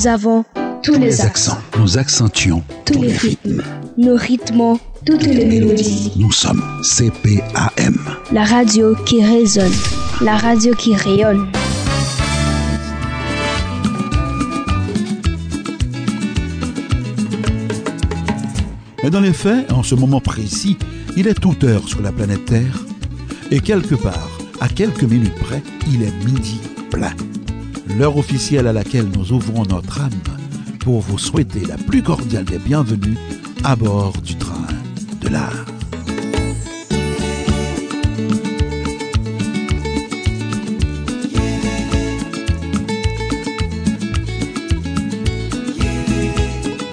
Nous avons tous, les, accents. Nous accentuons tous, les rythmes. Nous rythmons toutes les mélodies. Nous sommes CPAM. La radio qui résonne. La radio qui rayonne. Mais dans les faits, en ce moment précis, il est toute heure sur la planète Terre. Et quelque part, à quelques minutes près, il est midi plein. L'heure officielle à laquelle nous ouvrons notre âme pour vous souhaiter la plus cordiale des bienvenues à bord du train de l'art.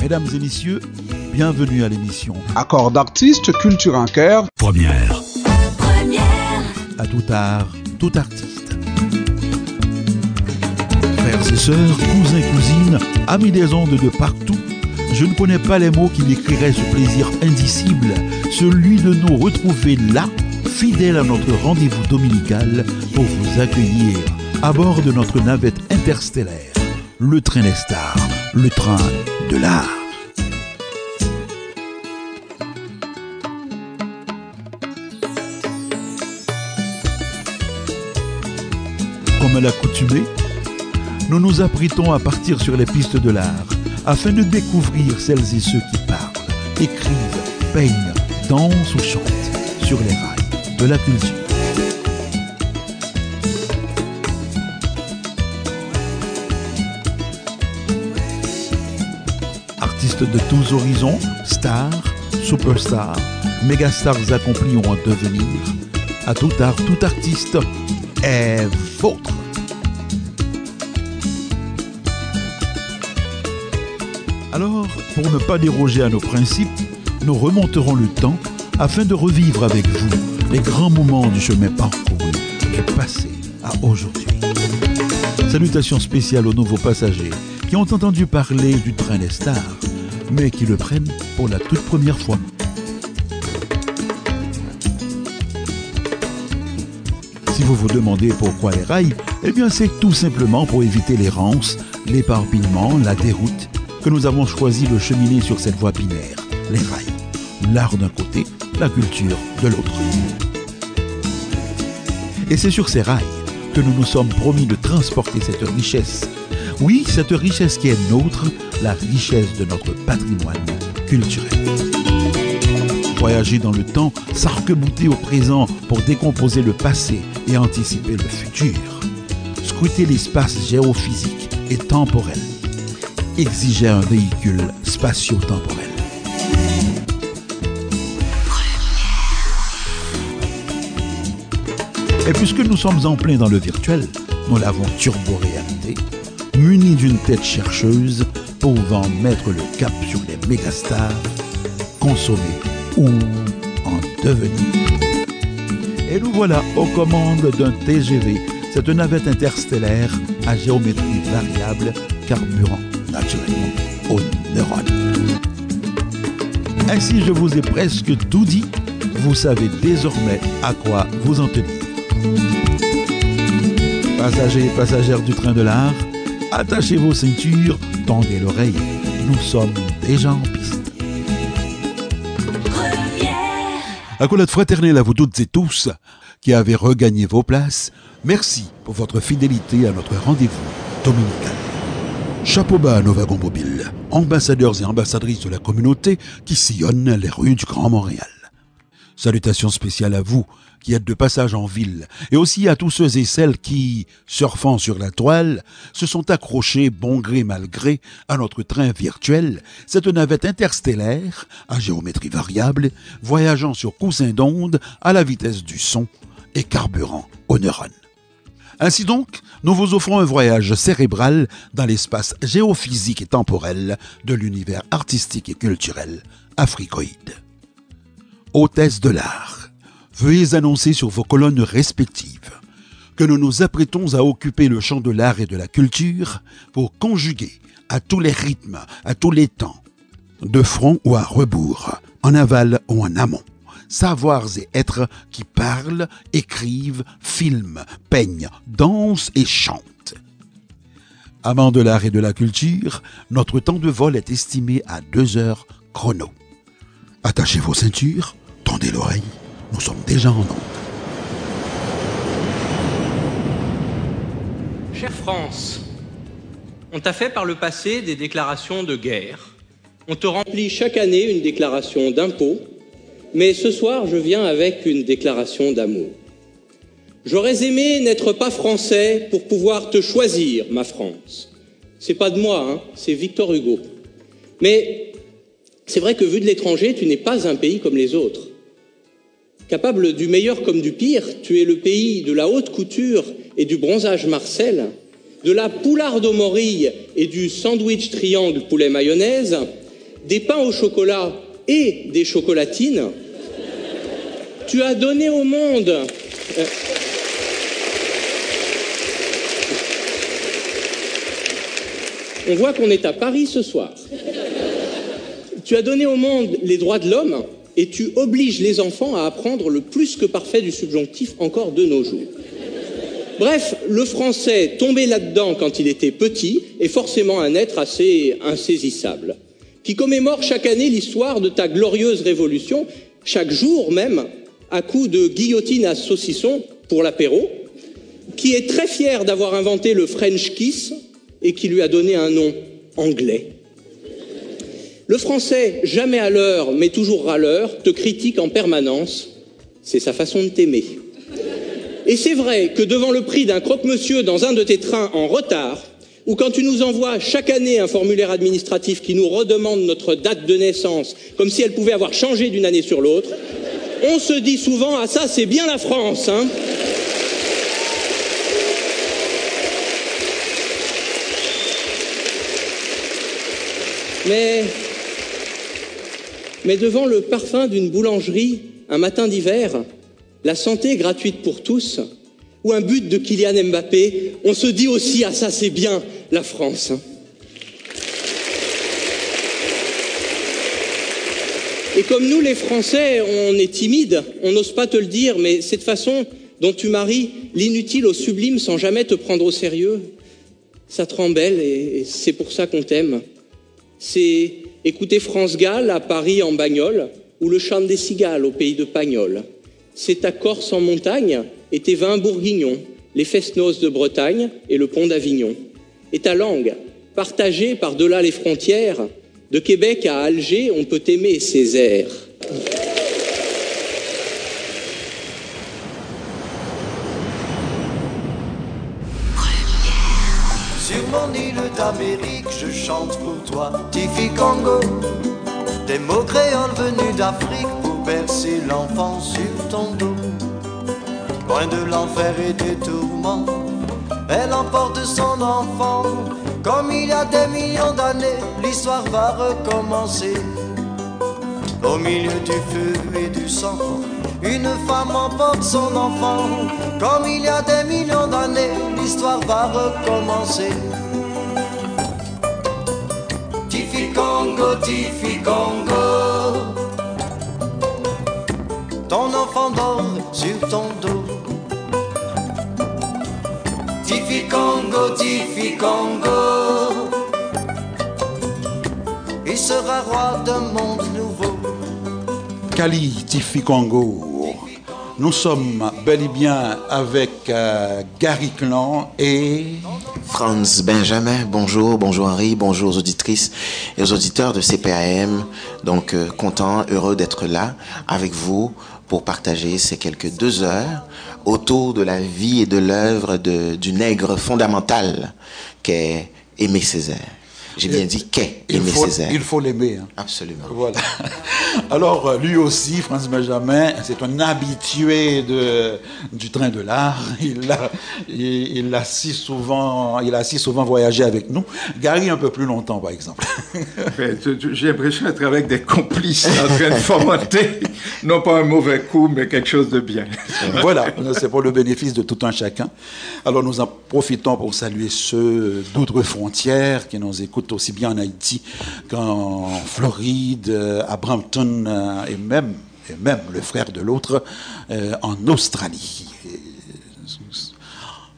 Mesdames et messieurs, bienvenue à l'émission Accord d'artistes, culture en cœur. Première. Première. À tout art, tout artiste. Frères sœurs, cousins, cousines, amis des ondes de partout, je ne connais pas les mots qui décriraient ce plaisir indicible, celui de nous retrouver là, fidèles à notre rendez-vous dominical, pour vous accueillir à bord de notre navette interstellaire, le train des stars, le train de l'art. Comme à l'accoutumée, nous nous apprêtons à partir sur les pistes de l'art afin de découvrir celles et ceux qui parlent, écrivent, peignent, dansent ou chantent sur les rails de la culture. Artistes de tous horizons, stars, superstars, mégastars accomplis ou en devenir, à tout art, tout artiste est vôtre. Alors, pour ne pas déroger à nos principes, nous remonterons le temps afin de revivre avec vous les grands moments du chemin parcouru, du passé à aujourd'hui. Salutations spéciales aux nouveaux passagers qui ont entendu parler du train des stars, mais qui le prennent pour la toute première fois. Si vous vous demandez pourquoi les rails, eh bien c'est tout simplement pour éviter l'errance, l'éparpillement, la déroute que nous avons choisi de cheminer sur cette voie binaire, les rails. L'art d'un côté, la culture de l'autre. Et c'est sur ces rails que nous nous sommes promis de transporter cette richesse. Oui, cette richesse qui est nôtre, la richesse de notre patrimoine culturel. Voyager dans le temps, s'arc-bouter au présent pour décomposer le passé et anticiper le futur. Scruter l'espace géophysique et temporel exigeait un véhicule spatio-temporel. Et puisque nous sommes en plein dans le virtuel, nous l'avons turbo-réalité, muni d'une tête chercheuse pouvant mettre le cap sur les mégastars, consommer ou en devenir. Et nous voilà aux commandes d'un TGV, cette navette interstellaire à géométrie variable carburant naturellement aux neurones. Ainsi, je vous ai presque tout dit. Vous savez désormais à quoi vous en tenir. Passagers et passagères du train de l'art, attachez vos ceintures, tendez l'oreille. Nous sommes déjà en piste. Accolade fraternelle à vous toutes et tous qui avez regagné vos places. Merci pour votre fidélité à notre rendez-vous dominical. Chapeau bas à nos wagons mobiles, ambassadeurs et ambassadrices de la communauté qui sillonnent les rues du Grand Montréal. Salutations spéciales à vous qui êtes de passage en ville et aussi à tous ceux et celles qui, surfant sur la toile, se sont accrochés bon gré mal gré à notre train virtuel, cette navette interstellaire à géométrie variable, voyageant sur coussin d'onde à la vitesse du son et carburant aux neurones. Ainsi donc, nous vous offrons un voyage cérébral dans l'espace géophysique et temporel de l'univers artistique et culturel africoïde. Hôtesse de l'art, veuillez annoncer sur vos colonnes respectives que nous nous apprêtons à occuper le champ de l'art et de la culture pour conjuguer à tous les rythmes, à tous les temps, de front ou à rebours, en aval ou en amont savoirs et êtres qui parlent, écrivent, filment, peignent, dansent et chantent. Amant de l'art et de la culture, notre temps de vol est estimé à deux heures chrono. Attachez vos ceintures, tendez l'oreille, nous sommes déjà en onde. Chère France, on t'a fait par le passé des déclarations de guerre. On te remplit chaque année une déclaration d'impôt, mais ce soir je viens avec une déclaration d'amour. J'aurais aimé n'être pas français pour pouvoir te choisir, ma France. C'est pas de moi, hein, c'est Victor Hugo. Mais c'est vrai que vu de l'étranger, tu n'es pas un pays comme les autres. Capable du meilleur comme du pire, tu es le pays de la haute couture et du bronzage Marcel, de la poularde aux morilles et du sandwich triangle poulet mayonnaise, des pains au chocolat et des chocolatines. Tu as donné au monde. Euh, On voit qu'on est à Paris ce soir. Tu as donné au monde les droits de l'homme et tu obliges les enfants à apprendre le plus que parfait du subjonctif encore de nos jours. Bref, le français tombé là-dedans quand il était petit est forcément un être assez insaisissable, qui commémore chaque année l'histoire de ta glorieuse révolution, chaque jour même, à coups de guillotine à saucisson pour l'apéro, qui est très fier d'avoir inventé le French kiss, et qui lui a donné un nom anglais. Le français, jamais à l'heure, mais toujours râleur, te critique en permanence. C'est sa façon de t'aimer. Et c'est vrai que devant le prix d'un croque-monsieur dans un de tes trains en retard, ou quand tu nous envoies chaque année un formulaire administratif qui nous redemande notre date de naissance, comme si elle pouvait avoir changé d'une année sur l'autre, on se dit souvent Ah, ça, c'est bien la France, hein Mais, mais devant le parfum d'une boulangerie, un matin d'hiver, la santé gratuite pour tous, ou un but de Kylian Mbappé, on se dit aussi ah ça c'est bien la France. Et comme nous les Français, on est timide, on n'ose pas te le dire, mais cette façon dont tu maries l'inutile au sublime sans jamais te prendre au sérieux, ça te rend belle et c'est pour ça qu'on t'aime c'est écouter France Gall à Paris en bagnole ou le chant des cigales au pays de Pagnol. C'est ta Corse en montagne et tes vins bourguignons, les fest-noces de Bretagne et le pont d'Avignon. Et ta langue, partagée par-delà les frontières, de Québec à Alger, on peut aimer ses airs. d'Amérique, je chante pour toi, Tiffy Congo. Des mots créoles venus d'Afrique pour bercer l'enfant sur ton dos. Loin de l'enfer et des tourments, elle emporte son enfant. Comme il y a des millions d'années, l'histoire va recommencer. Au milieu du feu et du sang, une femme emporte son enfant. Comme il y a des millions d'années, l'histoire va recommencer. Congo, Tifi Congo. Ton enfant dort sur ton dos. Tifi Congo, Tifi Congo. Il sera roi d'un monde nouveau. Kali, Tifi Congo. Nous sommes bel et bien avec euh, Gary Clan et... Franz Benjamin, bonjour, bonjour Henri, bonjour aux auditrices et aux auditeurs de CPAM. Donc euh, content, heureux d'être là avec vous pour partager ces quelques deux heures autour de la vie et de l'œuvre du nègre fondamental qu'est Aimé Césaire. J'ai bien dit qu'est Aimé Césaire. Il faut l'aimer. Hein. Absolument. Voilà. Alors, euh, lui aussi, Franz Benjamin, c'est un habitué de, du train de l'art. Il a, il, a si souvent, il a si souvent voyagé avec nous. Gary, un peu plus longtemps, par exemple. J'ai l'impression d'être avec des complices en train de fomenter, non pas un mauvais coup, mais quelque chose de bien. voilà, c'est pour le bénéfice de tout un chacun. Alors, nous en profitons pour saluer ceux d'outre-frontières qui nous écoutent aussi bien en Haïti qu'en Floride, à Brampton euh, et même, et même le frère de l'autre euh, en Australie.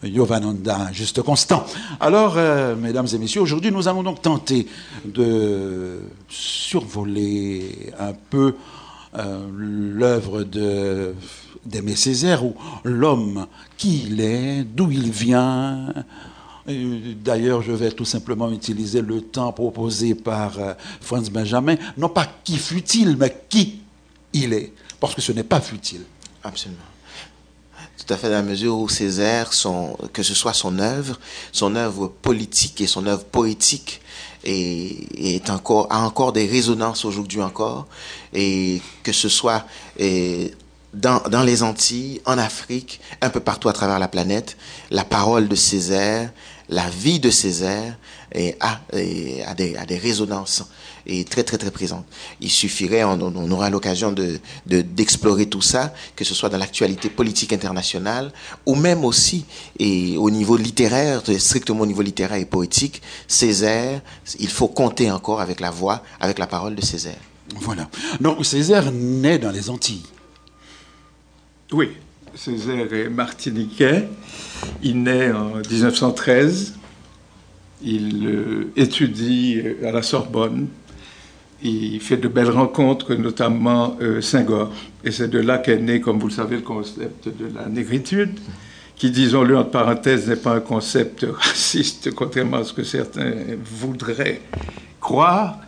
Yovananda, juste constant. Alors, euh, mesdames et messieurs, aujourd'hui, nous allons donc tenter de survoler un peu euh, l'œuvre d'Aimé Césaire ou l'homme qui il est, d'où il vient. D'ailleurs, je vais tout simplement utiliser le temps proposé par euh, Franz Benjamin, non pas qui fut-il, mais qui il est, parce que ce n'est pas futile. Absolument. Tout à fait dans la mesure où Césaire, que ce soit son œuvre, son œuvre politique et son œuvre poétique, est, encore, a encore des résonances aujourd'hui encore, et que ce soit dans les Antilles, en Afrique, un peu partout à travers la planète, la parole de Césaire, la vie de Césaire et a, et a, des, a des résonances est très très très présente. Il suffirait, on, on aura l'occasion de, d'explorer tout ça, que ce soit dans l'actualité politique internationale ou même aussi et au niveau littéraire, strictement au niveau littéraire et poétique, Césaire, il faut compter encore avec la voix, avec la parole de Césaire. Voilà. Donc Césaire naît dans les Antilles. Oui, Césaire est martiniquais. Il naît en 1913. Il euh, étudie à la Sorbonne il fait de belles rencontres, notamment euh, Saint-Gor. Et c'est de là qu'est né, comme vous le savez, le concept de la négritude, qui, disons-le entre parenthèses, n'est pas un concept raciste, contrairement à ce que certains voudraient croire,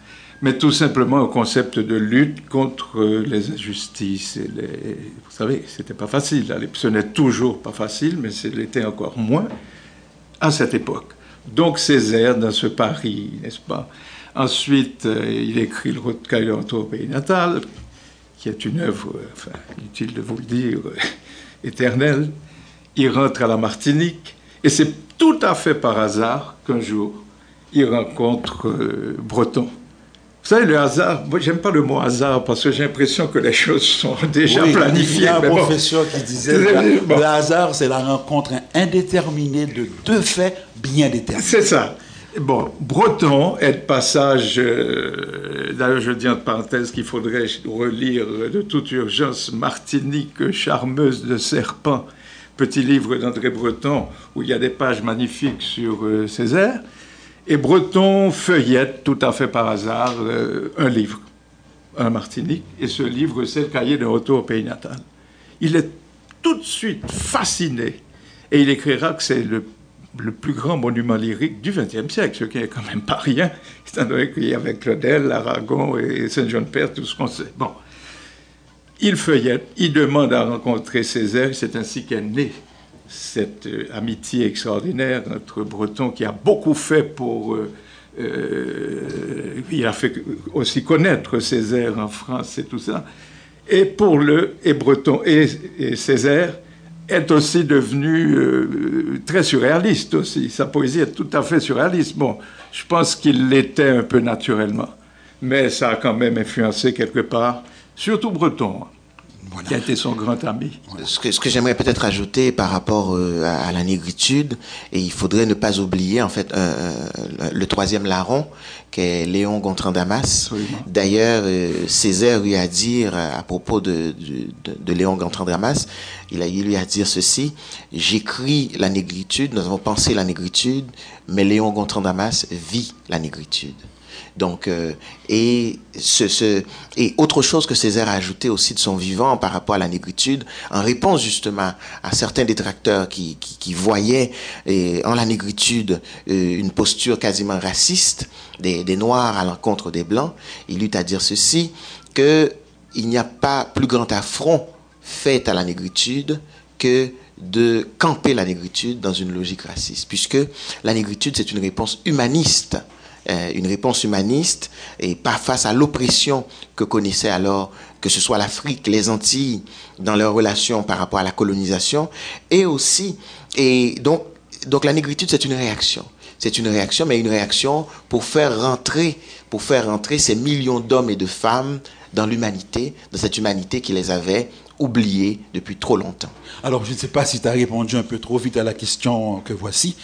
mais tout simplement un concept de lutte contre les injustices. Vous savez, c'était pas facile. Ce n'est toujours pas facile, mais c'était encore moins à cette époque. Donc Césaire, dans ce Paris, n'est-ce pas? Ensuite, euh, il écrit le Retour au pays natal, qui est une œuvre, enfin, inutile de vous le dire, éternelle. Il rentre à la Martinique, et c'est tout à fait par hasard qu'un jour, il rencontre euh, Breton. Vous savez, le hasard, moi j'aime pas le mot hasard parce que j'ai l'impression que les choses sont déjà planifiées. Il y a un professeur qui disait que le hasard, c'est la rencontre indéterminée de deux faits bien déterminés. C'est ça. Bon, Breton est de passage, euh, d'ailleurs je dis entre parenthèses qu'il faudrait relire de toute urgence Martinique charmeuse de serpent, petit livre d'André Breton où il y a des pages magnifiques sur euh, Césaire. Et Breton feuillette tout à fait par hasard euh, un livre, un Martinique, et ce livre c'est le cahier de retour au pays natal. Il est tout de suite fasciné et il écrira que c'est le plus grand monument lyrique du XXe siècle, ce qui n'est quand même pas rien, étant donné qu'il y avait Claudel, Aragon et Saint-Jean-de-Père, tout ce qu'on sait. Bon. Il feuillette, il demande à rencontrer Césaire, c'est ainsi qu'est née cette euh, amitié extraordinaire entre Breton qui a beaucoup fait pour... Euh, euh, il a fait aussi connaître Césaire en France et tout ça. Et pour le... Et Breton et, Césaire est aussi devenu très surréaliste aussi. Sa poésie est tout à fait surréaliste. Bon, je pense qu'il l'était un peu naturellement, mais ça a quand même influencé quelque part, surtout Breton. Qui a été son grand ami. Ce que, ce que j'aimerais peut-être ajouter par rapport euh, à, la négritude, et il faudrait ne pas oublier en fait euh, le troisième larron, qui est Léon Gontran Damas. D'ailleurs, euh, Césaire lui a dit à propos de, de, de Léon Gontran Damas, il, a, il lui a dit ceci, j'écris la négritude, nous avons pensé la négritude, mais Léon Gontran Damas vit la négritude. Donc, euh, et, autre chose que Césaire a ajouté aussi de son vivant par rapport à la négritude, en réponse justement à certains détracteurs qui, voyaient en la négritude euh, une posture quasiment raciste des, des Noirs à l'encontre des Blancs, il eut à dire ceci, que il n'y a pas plus grand affront fait à la négritude que de camper la négritude dans une logique raciste, puisque la négritude, c'est une réponse humaniste une réponse humaniste et pas face à l'oppression que connaissait alors que ce soit l'Afrique, les Antilles dans leur relation par rapport à la colonisation et aussi et donc donc la négritude c'est une réaction. C'est une réaction mais une réaction pour faire rentrer pour faire rentrer ces millions d'hommes et de femmes dans l'humanité, dans cette humanité qui les avait oubliés depuis trop longtemps. Alors je ne sais pas si tu as répondu un peu trop vite à la question que voici.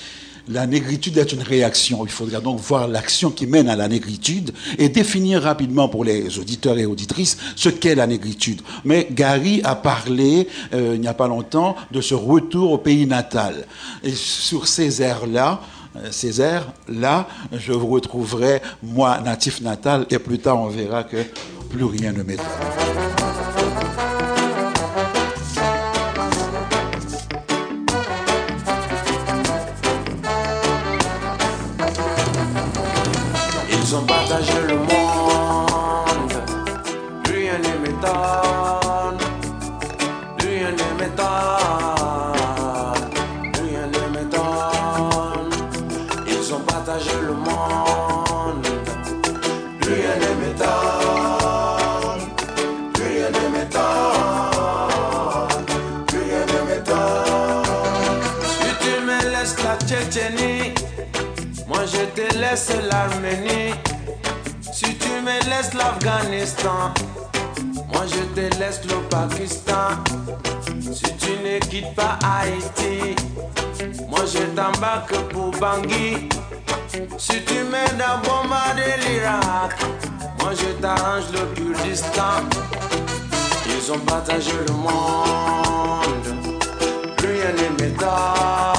La négritude est une réaction. Il faudra donc voir l'action qui mène à la négritude et définir rapidement pour les auditeurs et auditrices ce qu'est la négritude. Mais Gary a parlé euh, il n'y a pas longtemps de ce retour au pays natal. Et sur ces airs-là, euh, ces airs-là, je vous retrouverai, moi, natif natal, et plus tard on verra que plus rien ne m'étonne. Moi je te laisse le Pakistan. Si tu ne quittes pas Haïti, moi je t'embarque pour Bangui. Si tu m'aides à bombarder l'Irak, moi je t'arrange le Kurdistan. Ils ont partagé le monde, plus rien ne m'étonne.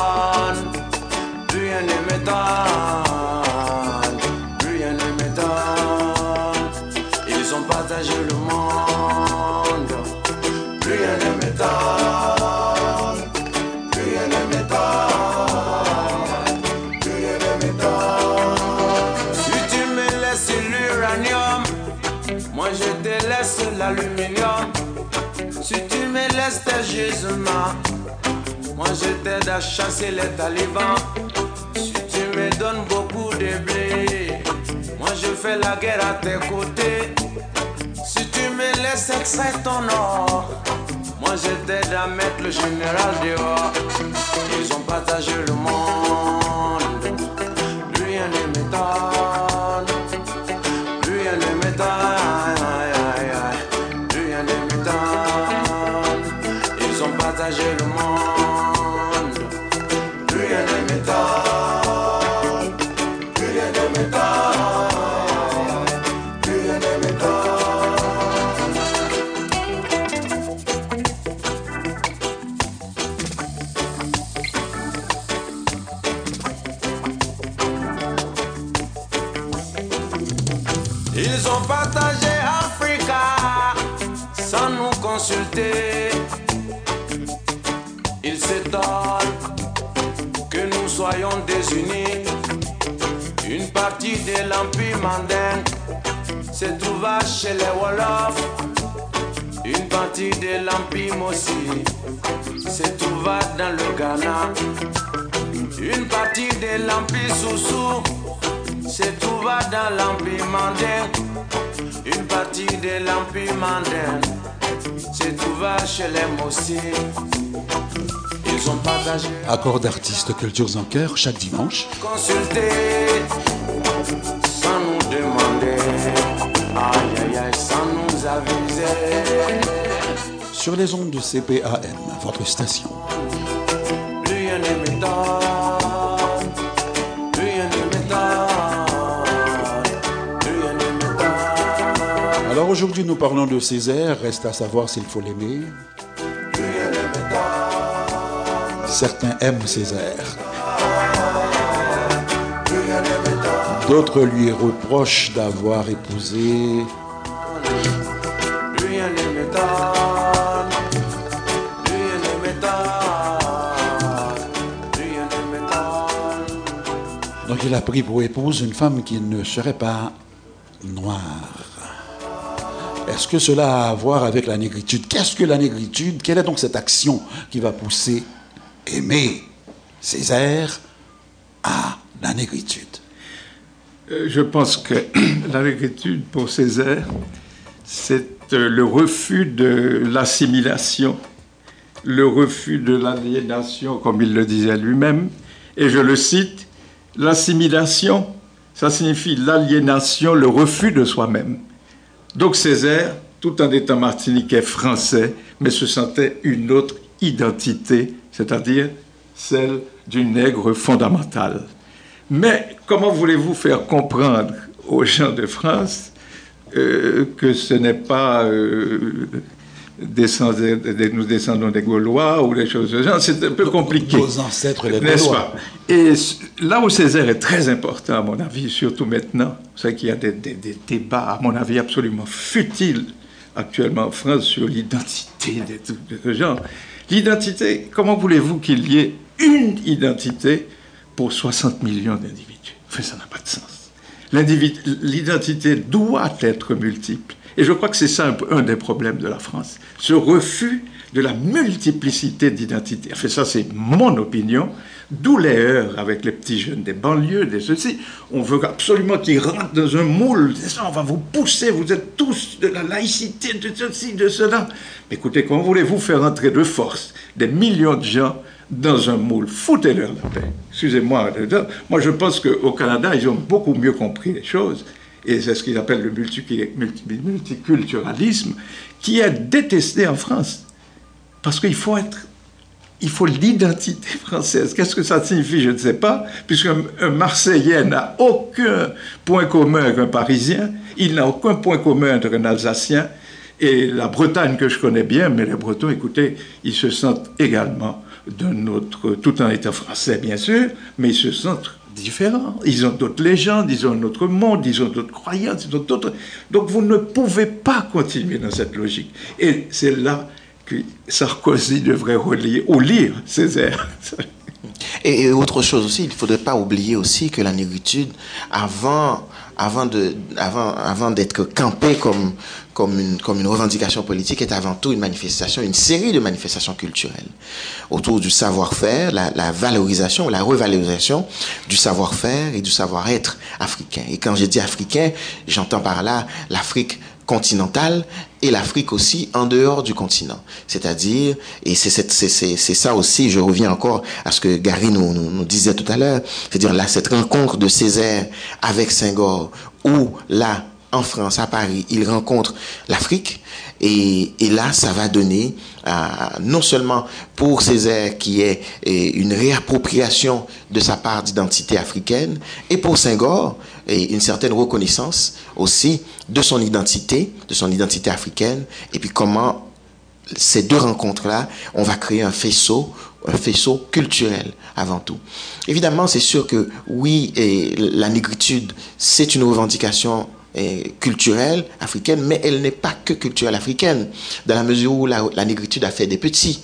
Je t'aide à chasser les talibans. Si tu me donnes beaucoup de blé, moi je fais la guerre à tes côtés. Si tu me laisses extraire ton or, moi je t'aide à mettre le général dehors. Ils ont partagé le monde, plus rien ne Une partie de l'Empire mandingue se trouva chez les Wolofs. Une partie de l'Empire Mossi se trouva dans le Ghana. Une partie de l'Empire Soussou se trouva dans l'Empire Mandin. Une partie de l'Empire Mandin se trouva chez les Mossi. Ils ont partagé, Accord d'artistes Cultures en cœur chaque dimanche. consulté, sans nous demander, aïe aïe aïe, sans nous aviser. Sur les ondes de CPAM, votre station. Plus rien ne m'étonne, plus rien ne m'étonne, plus rien ne m'étonne, Alors aujourd'hui, nous parlons de Césaire. Reste à savoir s'il faut l'aimer. Certains aiment Césaire. D'autres lui reprochent d'avoir épousé. Donc il a pris pour épouse une femme qui ne serait pas noire. Est-ce que cela a à voir avec la négritude? Qu'est-ce que la négritude? Quelle est donc cette action qui va pousser aimer Césaire à la négritude Euh, Je pense que la négritude pour Césaire, c'est euh, le refus de l'assimilation, le refus de l'aliénation, comme il le disait lui-même. Et je le cite, l'assimilation, ça signifie l'aliénation, le refus de soi-même. Donc Césaire, tout en étant martiniquais français, mais se sentait une autre identité, c'est-à-dire celle du nègre fondamental. Mais comment voulez-vous faire comprendre aux gens de France euh, que ce n'est pas euh, nous descendons des Gaulois ou des choses de ce genre, c'est un peu compliqué. Nos ancêtres les N'est-ce Gaulois. pas? Et là où Césaire est très important, à mon avis, surtout maintenant, c'est qu'il y a des, des- des débats, à mon avis, absolument futiles actuellement en France sur l'identité de ce genre. L'identité, comment voulez-vous qu'il y ait une identité pour 60 millions d'individus? Enfin, ça n'a pas de sens. L'identité doit être multiple. Et je crois que c'est ça un, un des problèmes de la France. Ce refus de la multiplicité d'identités. Enfin, ça, c'est mon opinion. D'où les heurts avec les petits jeunes des banlieues, des ceci. On veut absolument qu'ils rentrent dans un moule. Ça, on va vous pousser. Vous êtes tous de la laïcité, de ceci, de cela. Mais écoutez, comment voulez-vous faire entrer de force des millions de gens dans un moule Foutez-leur la paix. Excusez-moi. Moi, je pense qu'au Canada, ils ont beaucoup mieux compris les choses. Et c'est ce qu'ils appellent le multi- multi- multiculturalisme, qui est détesté en France. Parce qu'il faut être. Il faut l'identité française. Qu'est-ce que ça signifie Je ne sais pas, puisqu'un un Marseillais n'a aucun point commun qu'un Parisien, il n'a aucun point commun entre un Alsacien et la Bretagne que je connais bien, mais les Bretons, écoutez, ils se sentent également de notre, tout en étant français bien sûr, mais ils se sentent différents. Ils ont d'autres légendes, ils ont un autre monde, ils ont d'autres croyances, ils ont d'autres... Donc vous ne pouvez pas continuer dans cette logique. Et c'est là Sarkozy devrait relire, ou lire Césaire. Et, autre chose aussi, il ne faudrait pas oublier aussi que la négritude, avant, d'être campée comme, comme une revendication politique, est avant tout une manifestation, une série de manifestations culturelles autour du savoir-faire, la, la valorisation, la revalorisation du savoir-faire et du savoir-être africain. Et quand je dis africain, j'entends par là l'Afrique continentale et l'Afrique aussi en dehors du continent. C'est-à-dire, et c'est ça aussi, je reviens encore à ce que Gary nous disait tout à l'heure, c'est-à-dire là, cette rencontre de Césaire avec Senghor, où là, en France, à Paris, il rencontre l'Afrique, et, là, ça va donner, euh, non seulement pour Césaire, qui est une réappropriation de sa part d'identité africaine, et pour Senghor, et une certaine reconnaissance aussi de son identité, de son identité africaine, et puis comment ces deux rencontres-là, on va créer un faisceau, un faisceau culturel avant tout. Évidemment, c'est sûr que oui, la négritude, c'est une revendication culturelle africaine, mais elle n'est pas que culturelle africaine, dans la mesure où la, la négritude a fait des petits.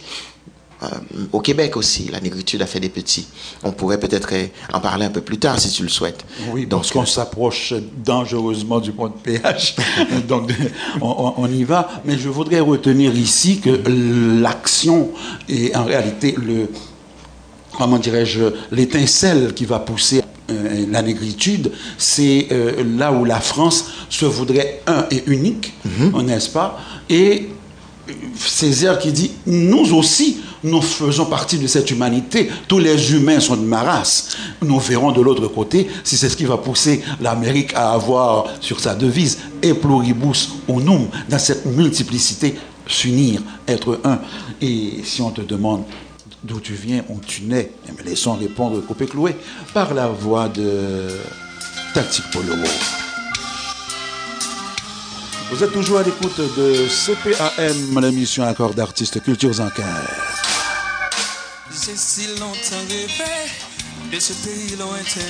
Euh, au Québec aussi, la négritude a fait des petits. On pourrait peut-être en parler un peu plus tard si tu le souhaites. Oui, Donc, parce qu'on s'approche dangereusement du point de péage. Donc, on, on- on y va. Mais je voudrais retenir ici que l'action est en réalité le, comment dirais-je, l'étincelle qui va pousser euh, la négritude, c'est euh, là où la France se voudrait un et unique, n'est-ce pas? Et euh, Césaire qui dit, nous aussi, nous faisons partie de cette humanité. Tous les humains sont de ma race. Nous verrons de l'autre côté si c'est ce qui va pousser l'Amérique à avoir sur sa devise et pluribus unum, dans cette multiplicité, s'unir, être un. Et si on te demande d'où tu viens, où tu nais, eh bien, laissons répondre Coupé Cloué par la voix de Tactique Polo. Vous êtes toujours à l'écoute de CPAM, l'émission Accord d'artistes cultures en cœur. J'ai si longtemps rêvé de ce pays lointain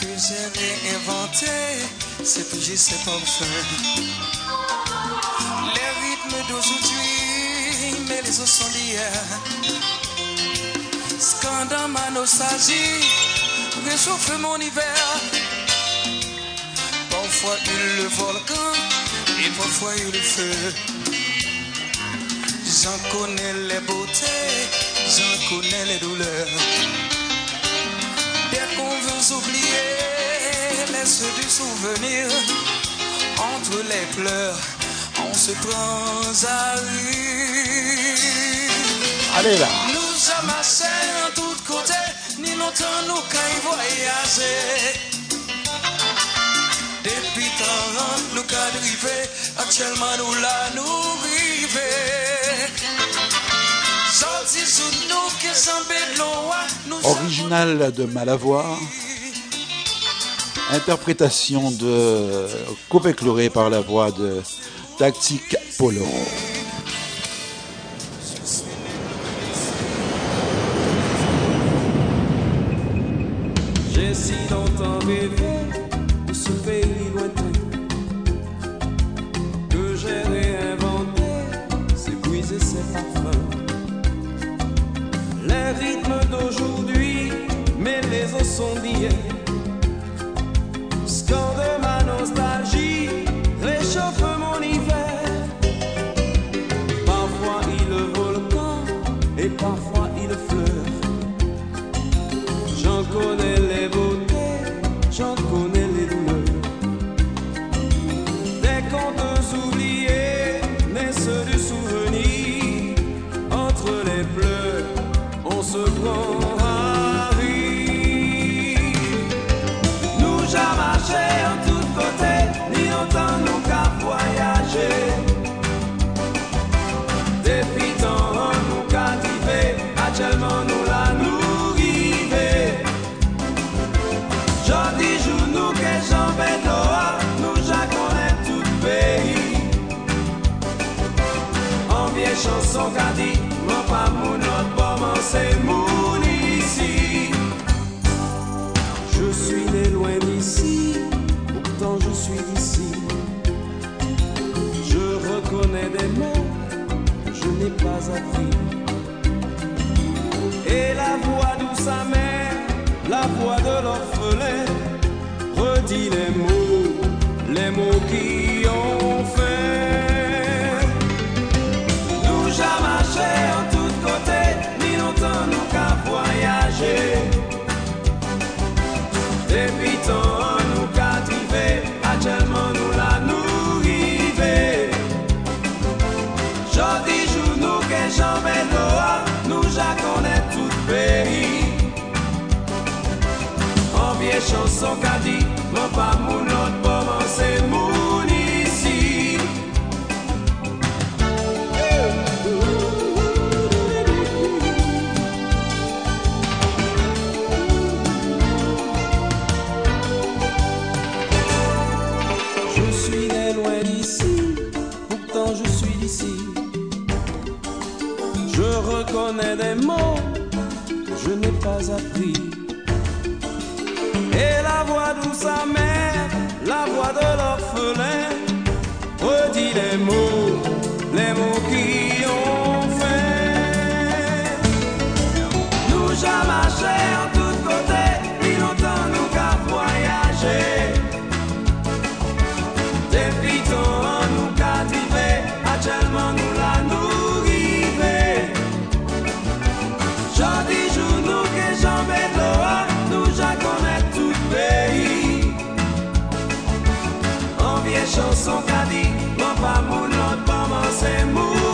que j'ai réinventé bougies, ces parfums. Les rythmes d'aujourd'hui, les os sont d'hier. Scandant ma nostalgie, réchauffe mon hiver. Parfois il le volcan et parfois il le feu. J'en connais les beautés, j'en connais les douleurs. Dès qu'on veut oublier, laisse du souvenir. Entre les pleurs, on se prend à rire. Allez là. Nous amasser en tous côtés, ni longtemps nous qu'à voyager. Depuis tant rentre, nous qu'à dériver, actuellement nous la nous Original de Malavoie, interprétation de Copé Cloré par la voix de Tactique Polo. J'ai si longtemps London. la voix douce amère, la voix de l'orphelin, redit les mots, les mots qui socadinho vencemos.